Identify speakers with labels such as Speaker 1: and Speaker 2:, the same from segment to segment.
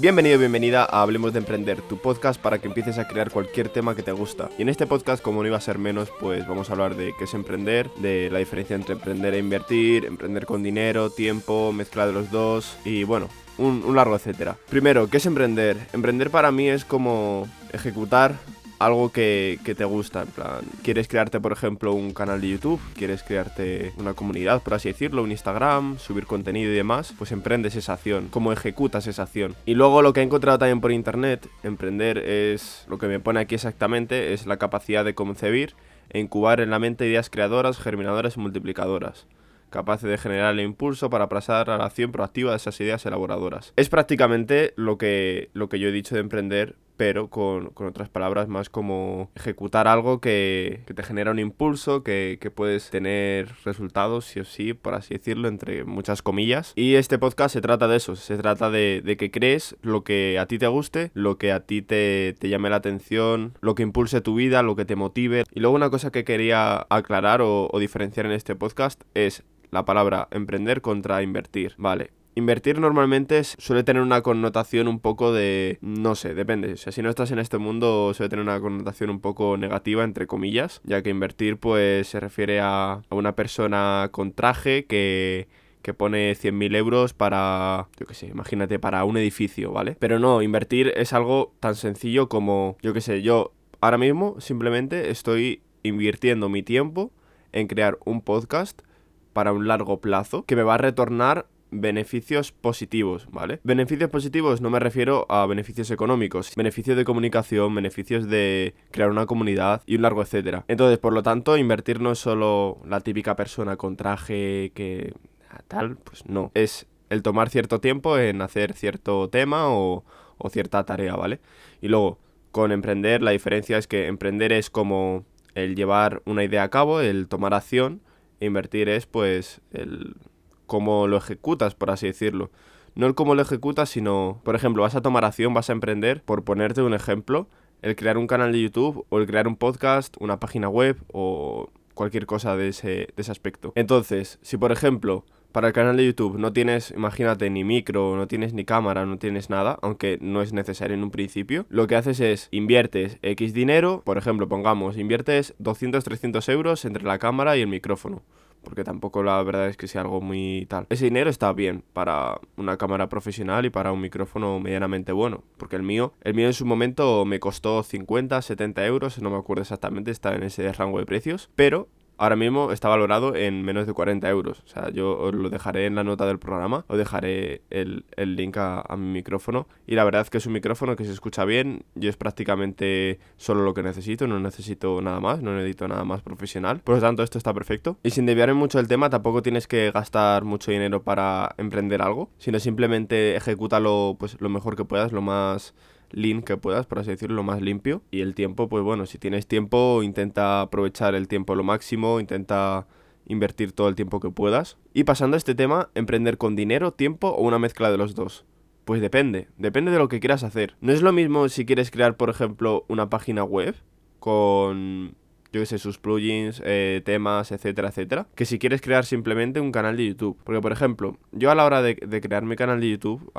Speaker 1: Bienvenido bienvenida a Hablemos de Emprender, tu podcast para que empieces a crear cualquier tema que te gusta. Y en este podcast, como no iba a ser menos, pues vamos a hablar de qué es emprender, de la diferencia entre emprender e invertir, emprender con dinero, tiempo, mezcla de los dos y bueno, un, un largo etcétera. Primero, ¿qué es emprender? Emprender para mí es como ejecutar algo que, te gusta. En plan, quieres crearte, por ejemplo, un canal de YouTube, quieres crearte una comunidad, por así decirlo, un Instagram, subir contenido y demás, pues emprendes esa acción, cómo ejecutas esa acción. Y luego lo que he encontrado también por internet, emprender es lo que me pone aquí exactamente, es la capacidad de concebir e incubar en la mente ideas creadoras, germinadoras y multiplicadoras capaces de generar el impulso para pasar a la acción proactiva de esas ideas elaboradoras. Es prácticamente lo que, lo que yo he dicho de emprender, pero con, otras palabras más como ejecutar algo que, te genera un impulso, que, puedes tener resultados, sí o sí, por así decirlo, entre muchas comillas. Y este podcast se trata de eso, se trata de, que crees lo que a ti te guste, lo que a ti te, llame la atención, lo que impulse tu vida, lo que te motive. Y luego una cosa que quería aclarar o diferenciar en este podcast es la palabra emprender contra invertir. Vale, Invertir normalmente suele tener una connotación un poco de... no sé, depende. O sea, si no estás en este mundo suele tener una connotación un poco negativa, entre comillas, ya que invertir pues se refiere a, una persona con traje que que pone 100.000 euros para, yo qué sé, imagínate, para un edificio, ¿vale? Pero no, invertir es algo tan sencillo como, yo qué sé, yo ahora mismo simplemente estoy invirtiendo mi tiempo en crear un podcast para un largo plazo que me va a retornar beneficios positivos, ¿vale? Beneficios positivos no me refiero a beneficios económicos, beneficios de comunicación, beneficios de crear una comunidad y un largo etcétera. Entonces, por lo tanto, invertir no es solo la típica persona con traje que tal, pues no, es el tomar cierto tiempo en hacer cierto tema o, cierta tarea, ¿vale? Y luego, con emprender, la diferencia es que emprender es como el llevar una idea a cabo, el tomar acción, Invertir es pues el cómo lo ejecutas, por así decirlo. No el cómo lo ejecutas, sino, por ejemplo, vas a tomar acción, vas a emprender, por ponerte un ejemplo, el crear un canal de YouTube o el crear un podcast, una página web o cualquier cosa de ese, de ese aspecto. Entonces, si por ejemplo para el canal de YouTube no tienes, imagínate, ni micro, no tienes ni cámara, no tienes nada, aunque no es necesario en un principio, lo que haces es inviertes X dinero, por ejemplo, pongamos, inviertes 200, 300 euros entre la cámara y el micrófono porque tampoco la verdad es que sea algo muy tal. Ese dinero está bien para una cámara profesional y para un micrófono medianamente bueno, porque el mío, el mío en su momento me costó 50, 70 euros, no me acuerdo exactamente, está en ese rango de precios, pero ahora mismo está valorado en menos de 40 euros. O sea, yo os lo dejaré en la nota del programa, os dejaré el, link a, mi micrófono. Y la verdad es que es un micrófono que se escucha bien, yo es prácticamente solo lo que necesito, no necesito nada más, no necesito nada más profesional. Por lo tanto, esto está perfecto. Y sin desviarme mucho del tema, tampoco tienes que gastar mucho dinero para emprender algo, sino simplemente ejecútalo pues, lo mejor que puedas, lo más lean que puedas, por así decirlo, lo más limpio. Y el tiempo, pues bueno, si tienes tiempo, intenta aprovechar el tiempo lo máximo, intenta invertir todo el tiempo que puedas. Y pasando a este tema, emprender con dinero, tiempo o una mezcla de los dos. Pues depende, depende de lo que quieras hacer. No es lo mismo si quieres crear, por ejemplo, una página web con, yo qué sé, sus plugins, eh, temas, etcétera, etcétera, que si quieres crear simplemente un canal de YouTube. Porque, por ejemplo, yo a la hora de, de crear mi canal de YouTube,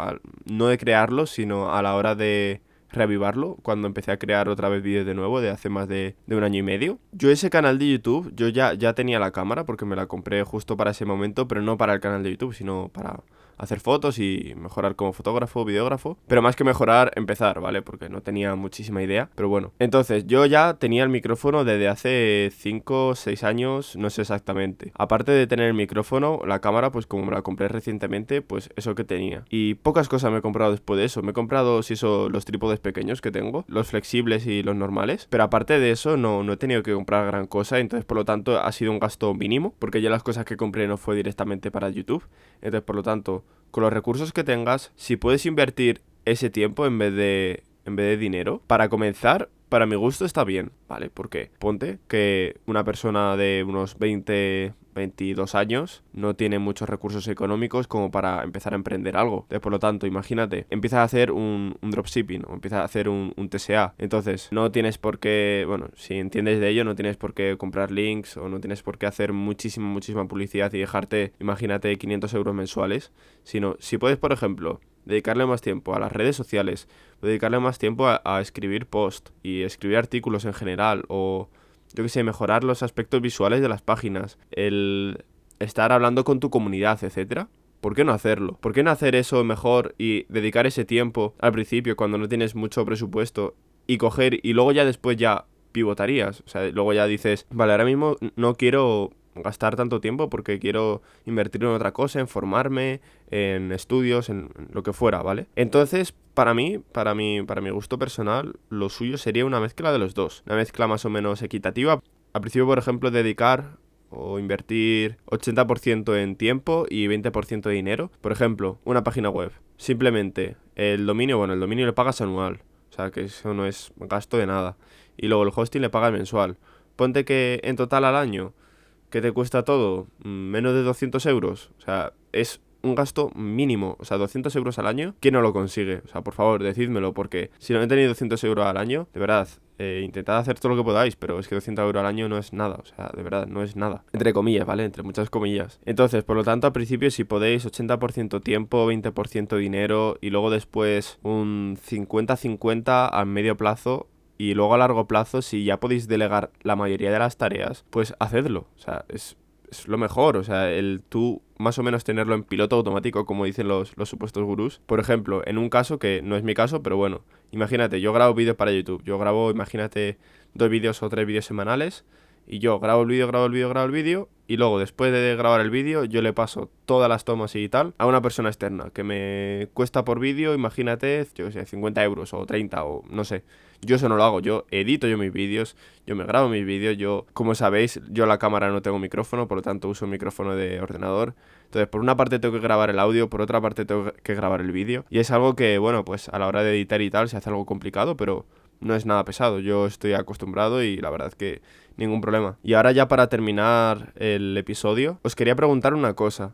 Speaker 1: no de crearlo, sino a la hora de reavivarlo cuando empecé a crear otra vez vídeos de nuevo de hace más de, un año y medio. Yo ese canal de YouTube, yo ya, ya tenía la cámara porque me la compré justo para ese momento, pero no para el canal de YouTube, sino para hacer fotos y mejorar como fotógrafo, videógrafo. Pero más que mejorar, empezar, ¿vale? Porque no tenía muchísima idea. Pero bueno, entonces yo ya tenía el micrófono desde hace 5 o 6 años, no sé exactamente. Aparte de tener el micrófono, la cámara, pues como me la compré recientemente, pues eso que tenía. Y pocas cosas me he comprado después de eso. Me he comprado, si eso, los trípodes pequeños que tengo, los flexibles y los normales. Pero aparte de eso, no, no he tenido que comprar gran cosa. Entonces, por lo tanto, ha sido un gasto mínimo. Porque ya las cosas que compré no fue directamente para YouTube. Entonces, por lo tanto, con los recursos que tengas, si puedes invertir ese tiempo en vez de, en vez de dinero, para comenzar, para mi gusto está bien, ¿vale? Porque ponte que una persona de unos 20, 22 años no tiene muchos recursos económicos como para empezar a emprender algo. por lo tanto, imagínate, empiezas a hacer un, dropshipping o empiezas a hacer un, TSA. Entonces, no tienes por qué, bueno, si entiendes de ello, no tienes por qué comprar links o no tienes por qué hacer muchísima, muchísima publicidad y dejarte, imagínate, 500 euros mensuales. Sino, si puedes, por ejemplo, dedicarle más tiempo a las redes sociales, dedicarle más tiempo a, a escribir post y escribir artículos en general o yo que sé, mejorar los aspectos visuales de las páginas, el estar hablando con tu comunidad, etcétera. ¿Por qué no hacerlo? ¿Por qué no hacer eso mejor y dedicar ese tiempo al principio cuando no tienes mucho presupuesto y coger y luego ya después ya pivotarías? O sea, luego ya dices, vale, ahora mismo no quiero gastar tanto tiempo porque quiero invertir en otra cosa, en formarme, en estudios, en lo que fuera, ¿vale? Entonces, para mí, para mí, para mi gusto personal, lo suyo sería una mezcla de los dos, una mezcla más o menos equitativa. Al principio, por ejemplo, dedicar o invertir 80% en tiempo y 20% de dinero. Por ejemplo, una página web. Simplemente el dominio, bueno, el dominio le pagas anual. O sea, que eso no es gasto de nada. Y luego el hosting le pagas mensual. Ponte que en total al año que te cuesta todo menos de 200 euros. O sea, es un gasto mínimo, o sea, 200 euros al año, ¿quién no lo consigue? O sea, por favor, decídmelo, porque si no tenido 200 euros al año, de verdad, eh, intentad hacer todo lo que podáis, pero es que 200 euros al año no es nada, o sea, de verdad, no es nada. Entre comillas, ¿vale? Entre muchas comillas. Entonces, por lo tanto, al principio, si podéis, 80% tiempo, 20% dinero, y luego después un 50-50 a medio plazo, y luego a largo plazo, si ya podéis delegar la mayoría de las tareas, pues hacedlo. O sea, es, lo mejor. O sea, el tú más o menos tenerlo en piloto automático, como dicen los, los supuestos gurús. Por ejemplo, en un caso que no es mi caso, pero bueno, imagínate, yo grabo vídeos para YouTube. Yo grabo, imagínate, dos vídeos o tres vídeos semanales. Y yo grabo el vídeo, grabo el vídeo, grabo el vídeo. Y luego, después de grabar el vídeo, yo le paso todas las tomas y tal a una persona externa. Que me cuesta por vídeo, imagínate, yo sé, 50 euros o 30 o no sé. Yo eso no lo hago, yo edito yo mis vídeos, yo me grabo mis vídeos, yo, como sabéis, yo la cámara no tengo micrófono, por lo tanto uso un micrófono de ordenador. Entonces, por una parte tengo que grabar el audio, por otra parte tengo que grabar el vídeo. Y es algo que, bueno, pues a la hora de editar y tal se hace algo complicado, pero no es nada pesado. Yo estoy acostumbrado y la verdad que ningún problema. Y ahora ya para terminar el episodio, os quería preguntar una cosa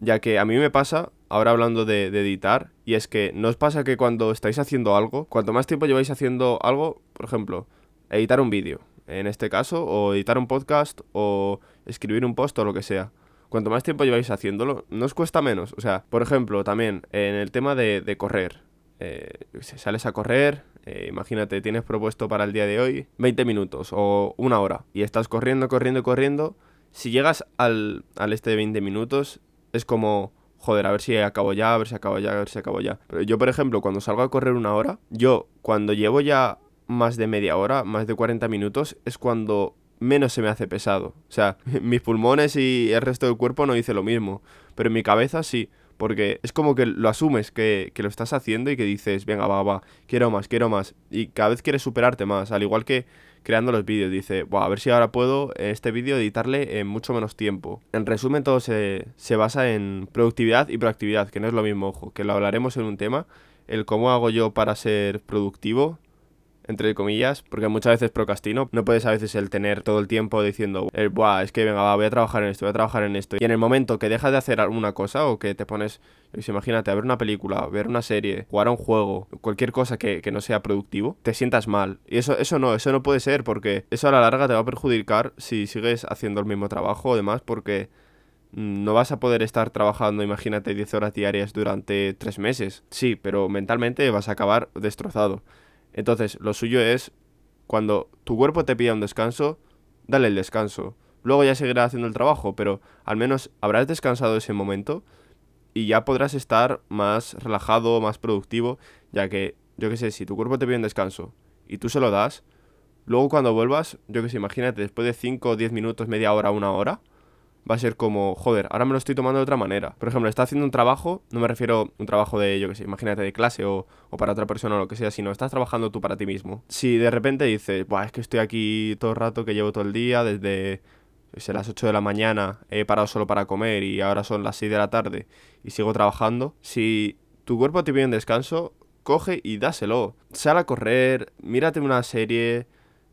Speaker 1: ya que a mí me pasa, ahora hablando de, editar, y es que no os pasa que cuando estáis haciendo algo, cuanto más tiempo lleváis haciendo algo, por ejemplo, editar un vídeo, en este caso, o editar un podcast, o escribir un post o lo que sea. Cuanto más tiempo lleváis haciéndolo, no os cuesta menos. O sea, por ejemplo, también en el tema de, correr. Eh, sales a correr, eh, imagínate, tienes propuesto para el día de hoy 20 minutos o una hora y estás corriendo, corriendo, corriendo. Si llegas al, al este de 20 minutos, es como, joder, a ver si acabo ya, a ver si acabo ya, a ver si acabo ya. Pero yo, por ejemplo, cuando salgo a correr una hora, yo cuando llevo ya más de media hora, más de 40 minutos, es cuando menos se me hace pesado. O sea, mis pulmones y el resto del cuerpo no dice lo mismo, pero en mi cabeza sí. Porque es como que lo asumes, que, que lo estás haciendo y que dices, venga, va, va, quiero más, quiero más. Y cada vez quieres superarte más. Al igual que creando los vídeos. Dice, a ver si ahora puedo este vídeo editarle en mucho menos tiempo. En resumen, todo se, se basa en productividad y proactividad, que no es lo mismo, ojo, que lo hablaremos en un tema. El cómo hago yo para ser productivo entre comillas, porque muchas veces procrastino. No puedes a veces el tener todo el tiempo diciendo, eh, Buah, es que venga, voy a trabajar en esto, voy a trabajar en esto. Y en el momento que dejas de hacer alguna cosa o que te pones, imagínate, a ver una película, ver una serie, jugar a un juego, cualquier cosa que, que, no sea productivo, te sientas mal. Y eso, eso no, eso no puede ser porque eso a la larga te va a perjudicar si sigues haciendo el mismo trabajo o demás porque no vas a poder estar trabajando, imagínate, 10 horas diarias durante 3 meses. Sí, pero mentalmente vas a acabar destrozado. Entonces, lo suyo es, cuando tu cuerpo te pida un descanso, dale el descanso. Luego ya seguirás haciendo el trabajo, pero al menos habrás descansado ese momento y ya podrás estar más relajado, más productivo, ya que, yo qué sé, si tu cuerpo te pide un descanso y tú se lo das, luego cuando vuelvas, yo qué sé, imagínate, después de 5, 10 minutos, media hora, una hora, va a ser como, joder, ahora me lo estoy tomando de otra manera. Por ejemplo, está haciendo un trabajo, no me refiero a un trabajo de, yo que sé, imagínate de clase o, o, para otra persona o lo que sea, sino estás trabajando tú para ti mismo. Si de repente dices, Buah, es que estoy aquí todo el rato que llevo todo el día, desde las 8 de la mañana he parado solo para comer y ahora son las 6 de la tarde y sigo trabajando, si tu cuerpo te pide un descanso, coge y dáselo. Sal a correr, mírate una serie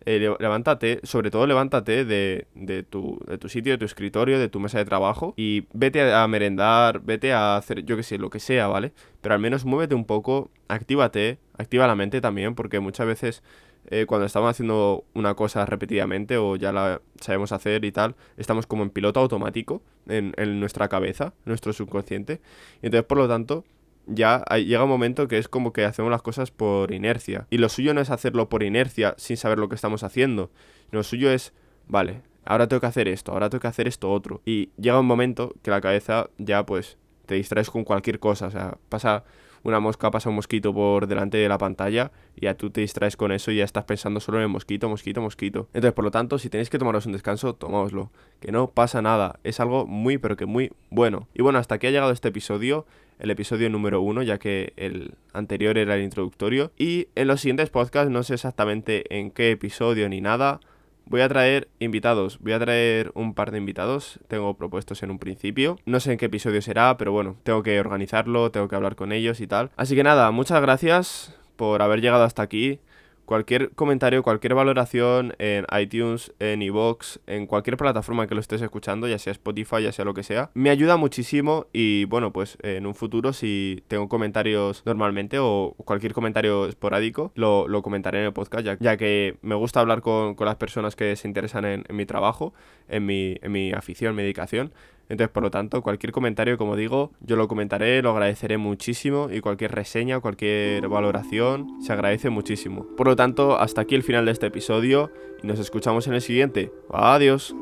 Speaker 1: eh, levántate, sobre todo levántate de, de, tu, de tu sitio, de tu escritorio, de tu mesa de trabajo y vete a, merendar, vete a hacer, yo que sé, lo que sea, ¿vale? Pero al menos muévete un poco, actívate, activa la mente también, porque muchas veces eh, cuando estamos haciendo una cosa repetidamente o ya la sabemos hacer y tal, estamos como en piloto automático en, en nuestra cabeza, nuestro subconsciente. Y entonces, por lo tanto, ya llega un momento que es como que hacemos las cosas por inercia. Y lo suyo no es hacerlo por inercia sin saber lo que estamos haciendo. Lo suyo es, vale, ahora tengo que hacer esto, ahora tengo que hacer esto otro. Y llega un momento que la cabeza ya pues te distraes con cualquier cosa. O sea, pasa una mosca, pasa un mosquito por delante de la pantalla y ya tú te distraes con eso y ya estás pensando solo en el mosquito, mosquito, mosquito. Entonces, por lo tanto, si tenéis que tomaros un descanso, tomáoslo. Que no pasa nada. Es algo muy, pero que muy bueno. Y bueno, hasta aquí ha llegado este episodio el episodio número uno, ya que el anterior era el introductorio. Y en los siguientes podcasts, no sé exactamente en qué episodio ni nada, Voy a traer invitados, voy a traer un par de invitados, tengo propuestos en un principio. No sé en qué episodio será, pero bueno, tengo que organizarlo, tengo que hablar con ellos y tal. Así que nada, muchas gracias por haber llegado hasta aquí cualquier comentario, cualquier valoración en iTunes, en iVoox, en cualquier plataforma que lo estés escuchando, ya sea Spotify, ya sea lo que sea, me ayuda muchísimo y bueno, pues en un futuro si tengo comentarios normalmente o cualquier comentario esporádico, lo, comentaré en el podcast, ya, que me gusta hablar con, las personas que se interesan en, mi trabajo, en mi, en mi afición, mi dedicación. Entonces, por lo tanto, cualquier comentario, como digo, yo lo comentaré, lo agradeceré muchísimo y cualquier reseña, cualquier valoración, se agradece muchísimo. Por lo tanto, hasta aquí el final de este episodio y nos escuchamos en el siguiente. Adiós.